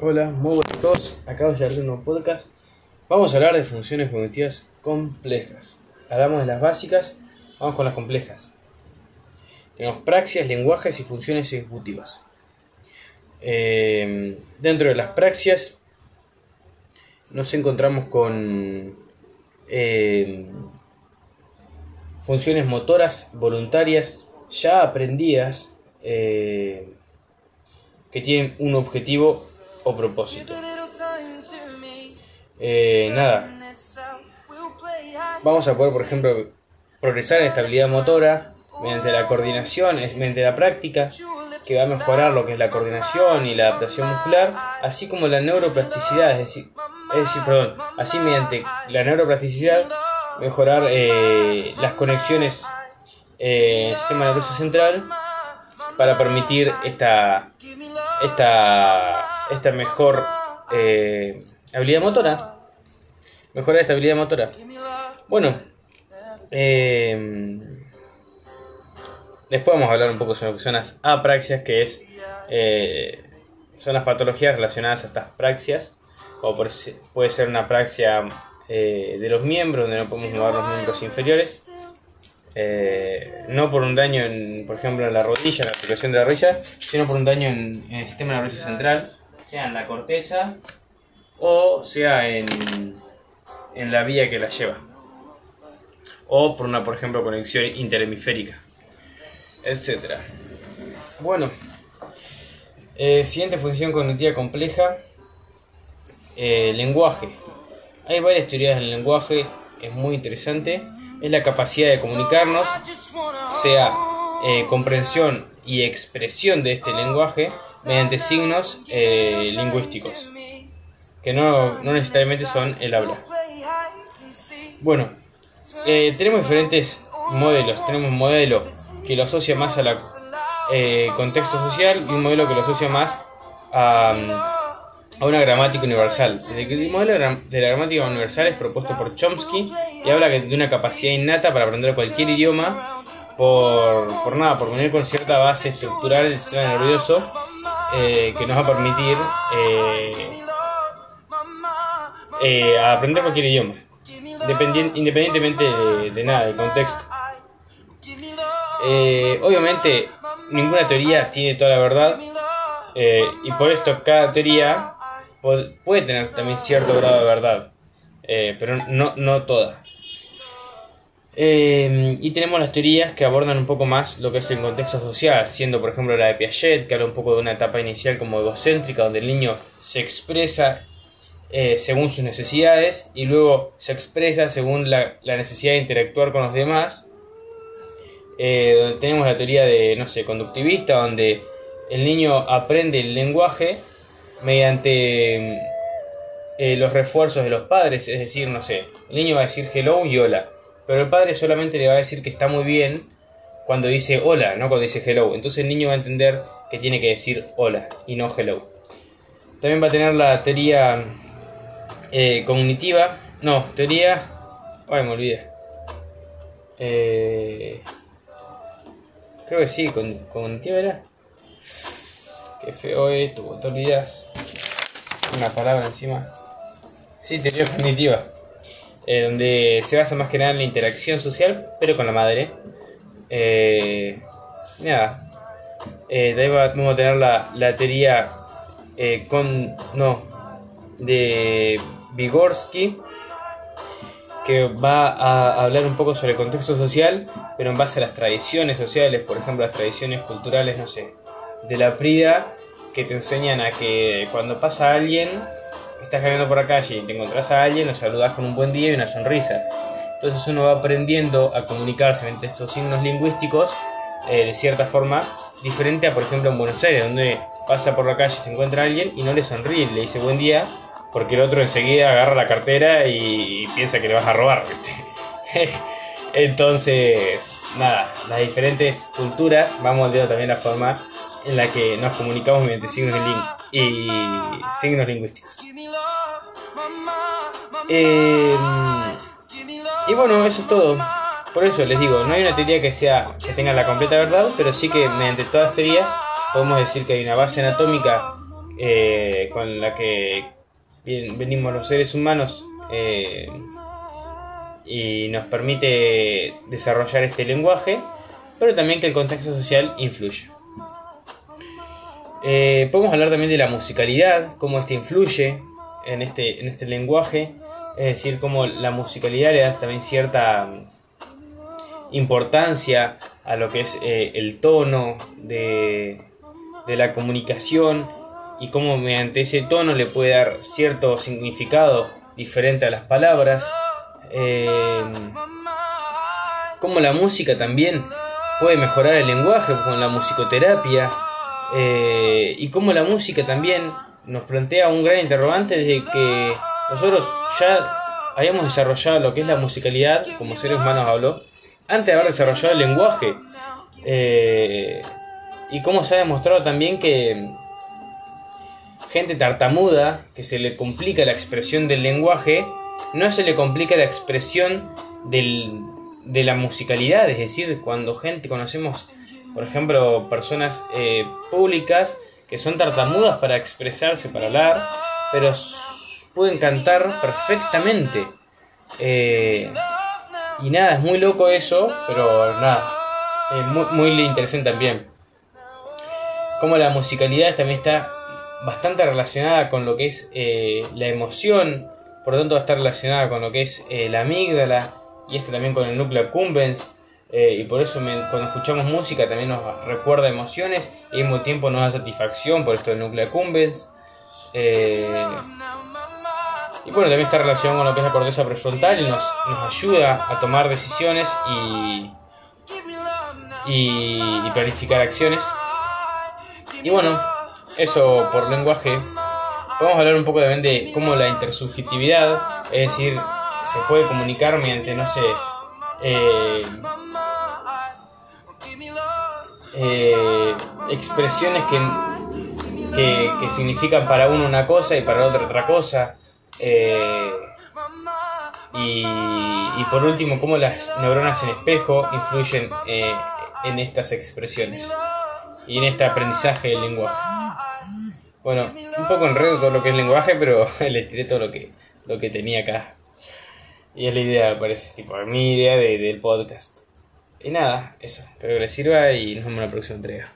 Hola, muy buenos a todos. Acabo de de un nuevo podcast. Vamos a hablar de funciones cognitivas complejas. Hablamos de las básicas, vamos con las complejas. Tenemos praxias, lenguajes y funciones ejecutivas. Eh, dentro de las praxias nos encontramos con eh, funciones motoras voluntarias ya aprendidas eh, que tienen un objetivo o propósito. Eh, nada, vamos a poder, por ejemplo, progresar en estabilidad motora mediante la coordinación, es mediante la práctica, que va a mejorar lo que es la coordinación y la adaptación muscular, así como la neuroplasticidad, es decir, es decir perdón, así mediante la neuroplasticidad mejorar eh, las conexiones eh, en el sistema nervioso central para permitir esta esta esta mejor eh, habilidad motora. Mejorar esta habilidad motora. Bueno eh, después vamos a hablar un poco sobre lo que son las apraxias que es eh, son las patologías relacionadas a estas praxias por, puede ser una praxia eh, de los miembros, donde no podemos mover los miembros inferiores. Eh, no por un daño, en, por ejemplo, en la rodilla, en la articulación de la rodilla, sino por un daño en, en el sistema nervioso central, sea en la corteza o sea en, en la vía que la lleva. O por una, por ejemplo, conexión interhemisférica, etc. Bueno, eh, siguiente función cognitiva compleja, eh, lenguaje. Hay varias teorías del lenguaje, es muy interesante. Es la capacidad de comunicarnos, sea eh, comprensión y expresión de este lenguaje mediante signos eh, lingüísticos, que no, no, necesariamente son el habla. Bueno, eh, tenemos diferentes modelos. Tenemos un modelo que lo asocia más al contexto social y un modelo que lo asocia más a a una gramática universal. El modelo de la gramática universal es propuesto por Chomsky y habla de una capacidad innata para aprender cualquier idioma por, por nada, por venir con cierta base estructural del sistema nervioso eh, que nos va a permitir eh, eh, aprender cualquier idioma, independientemente de, nada, del contexto. obviamente, ninguna teoría tiene toda la verdad. y por esto cada teoría puede tener también cierto grado de verdad, eh, pero no, no toda. Eh, y tenemos las teorías que abordan un poco más lo que es el contexto social, siendo por ejemplo la de Piaget, que habla un poco de una etapa inicial como egocéntrica, donde el niño se expresa eh, según sus necesidades y luego se expresa según la, la necesidad de interactuar con los demás. donde tenemos la teoría de, no sé, conductivista, donde el niño aprende el lenguaje mediante eh, los refuerzos de los padres, es decir, no sé, el niño va a decir hello y hola, pero el padre solamente le va a decir que está muy bien cuando dice hola, no cuando dice hello. Entonces el niño va a entender que tiene que decir hola y no hello. También va a tener la teoría eh, cognitiva, no, teoría, ay me olvidé. Eh, creo que sí, cognitiva era. Qué feo esto, te olvidas. Una palabra encima. Sí, teoría cognitiva. Eh, donde se basa más que nada en la interacción social, pero con la madre. Eh, nada. Eh, de ahí vamos a tener la, la teoría eh, con. No. De Vygotsky. Que va a hablar un poco sobre el contexto social, pero en base a las tradiciones sociales, por ejemplo, las tradiciones culturales, no sé, de la Prida que te enseñan a que cuando pasa alguien, estás caminando por la calle y te encontrás a alguien, lo saludas con un buen día y una sonrisa. Entonces uno va aprendiendo a comunicarse entre estos signos lingüísticos eh, de cierta forma, diferente a por ejemplo en Buenos Aires, donde pasa por la calle, se encuentra a alguien y no le sonríe, le dice buen día, porque el otro enseguida agarra la cartera y, piensa que le vas a robar. Entonces, nada, las diferentes culturas van moldeando también la forma en la que nos comunicamos mediante signos, y signos lingüísticos. Eh, y bueno, eso es todo. Por eso les digo, no hay una teoría que sea que tenga la completa verdad, pero sí que mediante todas las teorías podemos decir que hay una base anatómica eh, con la que venimos los seres humanos eh, y nos permite desarrollar este lenguaje, pero también que el contexto social influye. Eh, podemos hablar también de la musicalidad, cómo este influye en este, en este lenguaje, es decir, cómo la musicalidad le da también cierta importancia a lo que es eh, el tono de, de la comunicación y cómo mediante ese tono le puede dar cierto significado diferente a las palabras. Eh, cómo la música también puede mejorar el lenguaje con la musicoterapia. Eh, y cómo la música también nos plantea un gran interrogante de que nosotros ya habíamos desarrollado lo que es la musicalidad, como seres humanos habló, antes de haber desarrollado el lenguaje. Eh, y cómo se ha demostrado también que gente tartamuda, que se le complica la expresión del lenguaje, no se le complica la expresión de la musicalidad. Es decir, cuando gente conocemos, por ejemplo, personas eh, públicas que son tartamudas para expresarse, para hablar, pero pueden cantar perfectamente. Eh, y nada, es muy loco eso, pero nada, es muy, muy interesante también. Como la musicalidad también está bastante relacionada con lo que es eh, la emoción, por lo tanto va a estar relacionada con lo que es eh, la amígdala y esto también con el núcleo accumbens. Eh, y por eso cuando escuchamos música también nos recuerda emociones y al mismo tiempo nos da satisfacción por esto del núcleo accumbens. Y bueno, también está relacionado con lo que es la corteza prefrontal y nos, nos ayuda a tomar decisiones y, y, planificar acciones. Y bueno, eso por lenguaje. Podemos hablar un poco también de cómo la intersubjetividad, es decir, se puede comunicar mediante, no sé, eh, eh, expresiones que, que, significan para uno una cosa y para otro otra cosa. Eh, y, por último, cómo las neuronas en espejo influyen eh, en estas expresiones y en este aprendizaje del lenguaje. Bueno, un poco enredo todo lo que es lenguaje, pero le tiré todo lo que, lo que tenía acá. Y es la idea, parece, tipo, mi idea del podcast. Y nada, eso. Espero que les sirva y nos vemos en la próxima entrega.